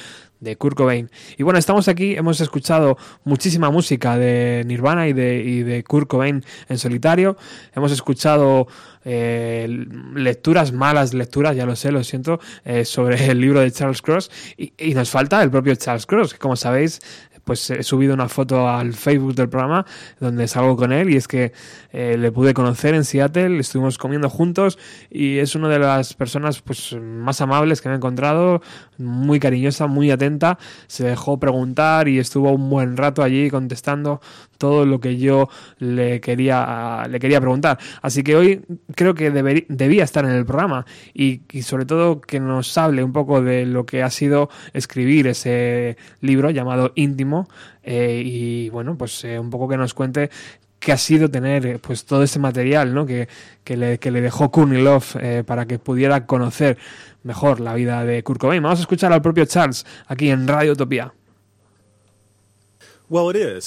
S2: de Kurt Cobain. Y bueno, estamos aquí, hemos escuchado muchísima música de Nirvana y de, y de Kurt Cobain en solitario. Hemos escuchado eh, lecturas, malas lecturas, ya lo sé, lo siento, eh, sobre el libro de Charles Cross. Y, y nos falta el propio Charles Cross, que como sabéis pues he subido una foto al Facebook del programa donde salgo con él y es que eh, le pude conocer en Seattle, estuvimos comiendo juntos y es una de las personas pues más amables que me he encontrado, muy cariñosa, muy atenta, se dejó preguntar y estuvo un buen rato allí contestando todo lo que yo le quería le quería preguntar. Así que hoy creo que debía estar en el programa y, sobre todo que nos hable un poco de lo que ha sido escribir ese libro llamado Íntimo eh, y bueno, pues eh, un poco que nos cuente qué ha sido tener eh, pues todo ese material ¿no? que, que, le, que le dejó eh, para que pudiera conocer mejor la vida de Kurt Cobain. Vamos a escuchar al propio Charles aquí en Radio Utopía.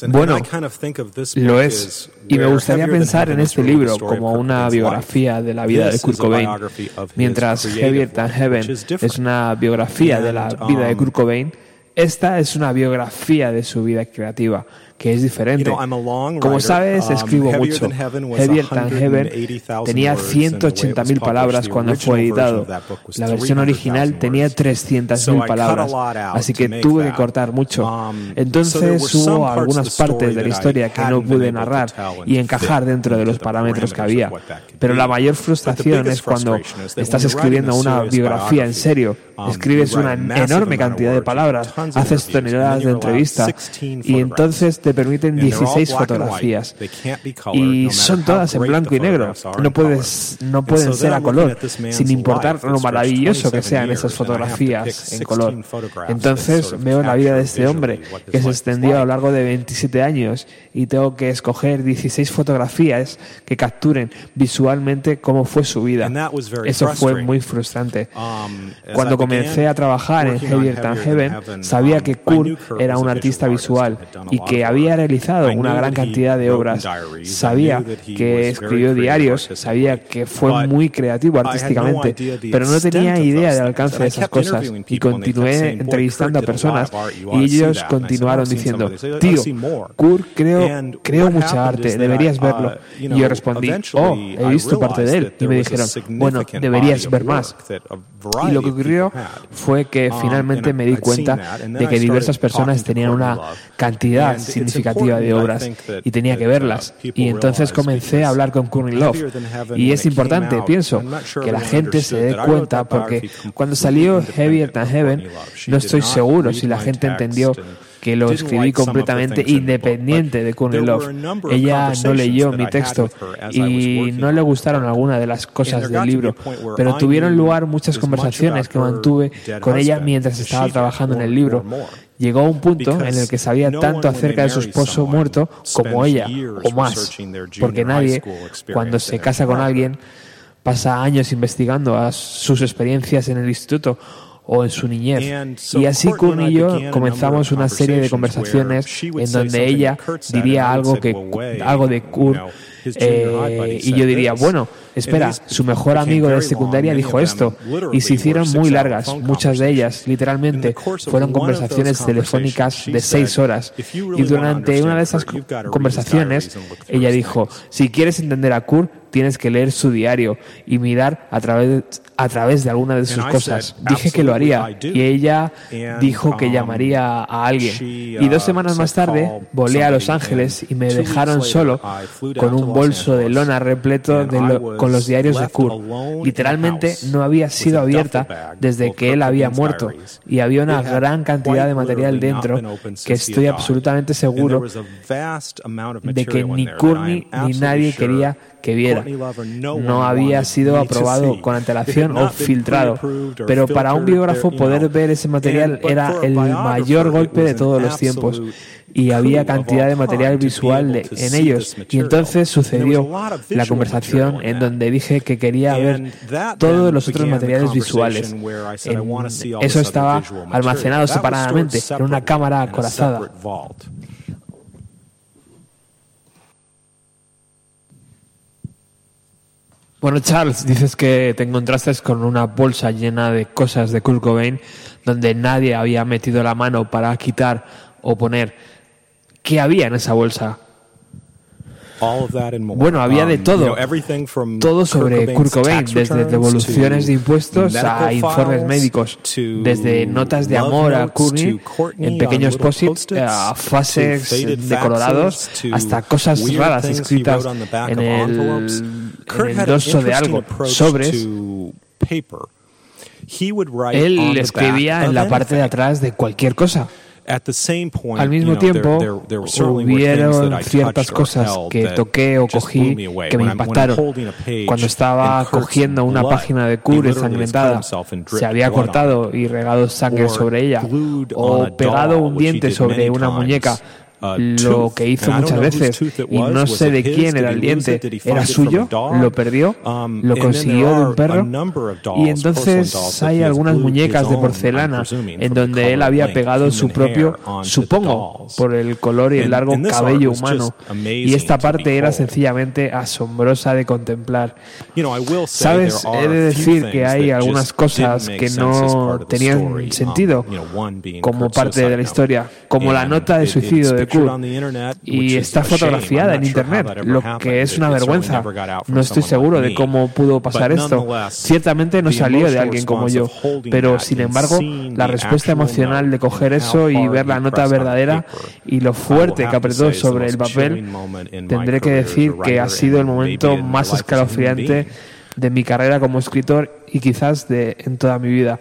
S6: Bueno, lo es. Y me gustaría pensar en este libro como una biografía de la vida de Kurt Cobain, mientras Heavier Than Heaven es una biografía de la vida de Kurt Cobain. Esta es una biografía de su vida creativa, que es diferente. Como sabes, escribo mucho. Heavier Than Heaven tenía 180.000 palabras cuando fue editado. La versión original tenía 300.000 palabras, así que tuve que cortar mucho. Entonces hubo algunas partes de la historia que no pude narrar y encajar dentro de los parámetros que había. Pero la mayor frustración es cuando estás escribiendo una biografía en serio, escribes una enorme cantidad de palabras, haces toneladas de entrevistas y entonces te permiten 16 fotografías y son todas en blanco y negro. No puedes, no pueden ser a color, sin importar lo maravilloso que sean esas fotografías en color. Entonces veo la vida de este hombre que se extendió a lo largo de 27 años y tengo que escoger 16 fotografías que capturen visualmente cómo fue su vida. Eso fue muy frustrante. Cuando comencé a trabajar en Heavier Than Heaven, sabía que Kurt era un artista visual y que había realizado una gran cantidad de obras. Sabía que escribió diarios, sabía que fue muy creativo artísticamente, pero no tenía idea del alcance de esas cosas. Y continué entrevistando a personas y ellos continuaron diciendo, tío, Kurt creo, creo mucha arte, deberías verlo. Y yo respondí, oh, he visto parte de él. Y me dijeron, bueno, deberías ver más. Y lo que ocurrió fue que finalmente me di cuenta de que diversas personas tenían una cantidad significativa de obras y tenía que verlas. Y entonces comencé a hablar con Courtney Love. Y es importante, pienso, que la gente se dé cuenta porque cuando salió Heavier Than Heaven, no estoy seguro si la gente entendió que lo escribí completamente independiente de Courtney Love. Ella no leyó mi texto y no le gustaron algunas de las cosas del libro, pero tuvieron lugar muchas conversaciones que mantuve con ella mientras estaba trabajando en el libro. Llegó a un punto en el que sabía tanto acerca de su esposo muerto como ella, o más, porque nadie, cuando se casa con alguien, pasa años investigando a sus experiencias en el instituto o en su niñez. Y así Kurt y yo comenzamos una serie de conversaciones en donde ella diría algo que algo de Kurt eh, y yo diría, bueno, espera, su mejor amigo de secundaria dijo esto y se hicieron muy largas, muchas de ellas, literalmente, fueron conversaciones telefónicas de seis horas. Y durante una de esas conversaciones, ella dijo, si quieres entender a Kurt, tienes que leer su diario y mirar a través, a través de alguna de sus cosas. Dije que lo haría y ella dijo que llamaría a alguien. Y dos semanas más tarde volé a Los Ángeles y me dejaron solo con un bolso de lona repleto de lo- con los diarios de Kurt. Literalmente no había sido abierta desde que él había muerto. Y había una gran cantidad de material dentro que estoy absolutamente seguro de que ni Courtney ni nadie quería que viera. No había sido aprobado con antelación o filtrado, pero para un biógrafo poder ver ese material era el mayor golpe de todos los tiempos y había cantidad de material visual en ellos. Y entonces sucedió la conversación en donde dije que quería ver todos los otros materiales visuales. eso estaba almacenado separadamente en una cámara acorazada. Bueno, Charles, dices que te encontraste con una bolsa llena de cosas de Kurt Cobain donde nadie había metido la mano para quitar o poner. ¿Qué había en esa bolsa? Bueno, había de um, todo. Todo sobre Kurt Cobain, desde devoluciones de impuestos a informes médicos, desde notas de amor a Courtney en pequeños posits, a fases decolorados, hasta cosas raras escritas en el, el dorso de algo, sobres. Él escribía en la parte de atrás de cualquier cosa. Al mismo tiempo, hubieron ciertas cosas que toqué o cogí que me impactaron. Cuando estaba cogiendo una página de Kurt ensangrentada, se había cortado y regado sangre sobre ella, o pegado un diente sobre una muñeca lo que hizo muchas veces y no sé de quién era el diente. ¿Era suyo? ¿Lo perdió? Um, ¿Lo consiguió de un perro? Y entonces hay algunas muñecas de porcelana en donde él había pegado su propio, supongo, por el color y el largo cabello humano. Y esta parte era sencillamente asombrosa de contemplar. Sabes, he de decir que hay algunas cosas que no tenían sentido como parte de la historia, como la nota de suicidio de y está fotografiada en Internet, lo que es una vergüenza. No estoy seguro de cómo pudo pasar esto. Ciertamente no salió de alguien como yo, pero sin embargo, la respuesta emocional de coger eso y ver la nota verdadera y lo fuerte que apretó sobre el papel, tendré que decir que ha sido el momento más escalofriante de mi carrera como escritor y quizás de en toda mi vida.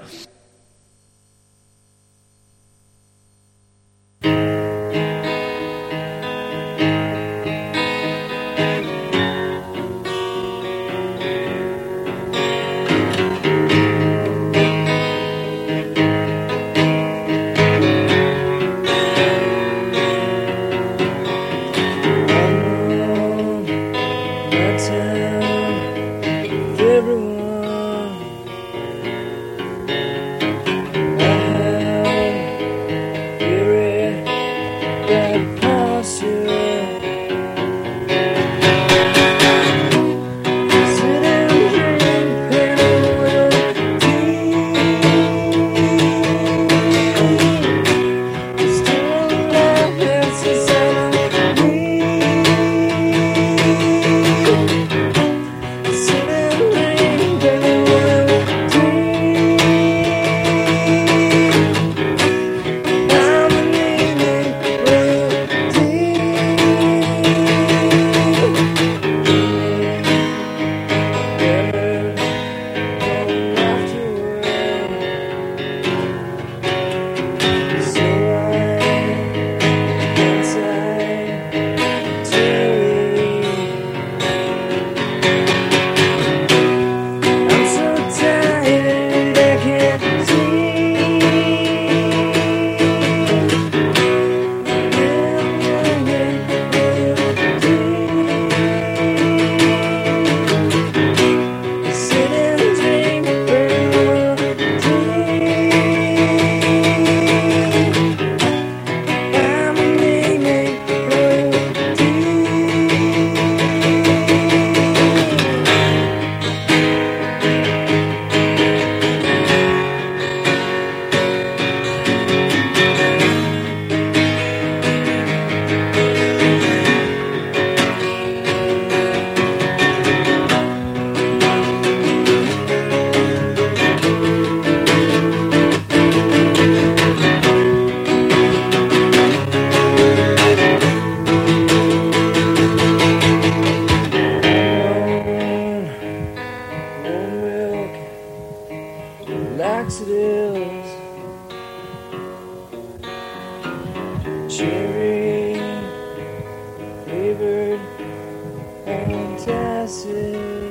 S2: Una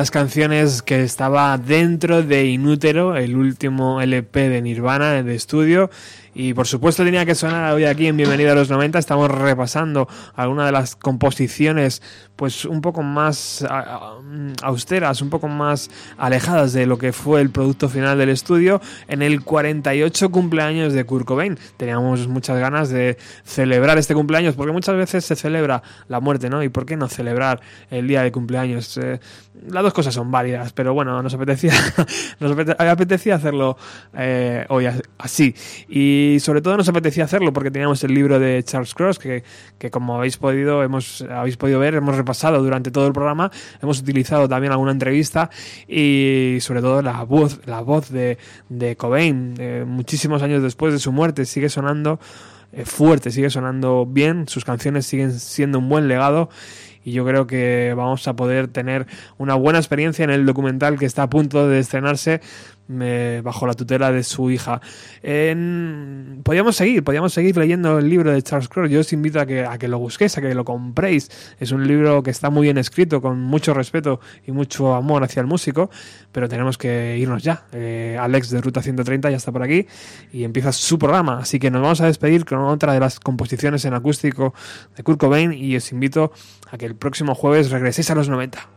S2: las canciones que estaba dentro de Inútero, el último LP de Nirvana de estudio y por supuesto tenía que sonar hoy aquí en Bienvenido a los 90. Estamos repasando algunas de las composiciones pues un poco más austeras, un poco más alejadas de lo que fue el producto final del estudio en el 48 cumpleaños de Kurt Cobain. Teníamos muchas ganas de celebrar este cumpleaños porque muchas veces se celebra la muerte, ¿no? ¿Y por qué no celebrar el día de cumpleaños? Eh, las dos cosas son válidas, pero bueno, nos apetecía, nos apetecía hacerlo eh, hoy así. Y sobre todo nos apetecía hacerlo porque teníamos el libro de Charles Cross, que, que como habéis podido, hemos, habéis podido ver, hemos repasado durante todo el programa, hemos utilizado también alguna entrevista y sobre todo la voz, la voz de, de Cobain, muchísimos años después de su muerte, sigue sonando eh, fuerte, sigue sonando bien, sus canciones siguen siendo un buen legado y yo creo que vamos a poder tener una buena experiencia en el documental que está a punto de estrenarse bajo la tutela de su hija. podríamos seguir, podríamos seguir leyendo el libro de Charles Cross. Yo os invito a que, a que lo busquéis, a que lo compréis. Es un libro que está muy bien escrito, con mucho respeto y mucho amor hacia el músico, pero tenemos que irnos ya. Eh, Alex de Ruta 130 ya está por aquí y empieza su programa, así que nos vamos a despedir con otra de las composiciones en acústico de Kurt Cobain y os invito a que el próximo jueves regreséis a los 90.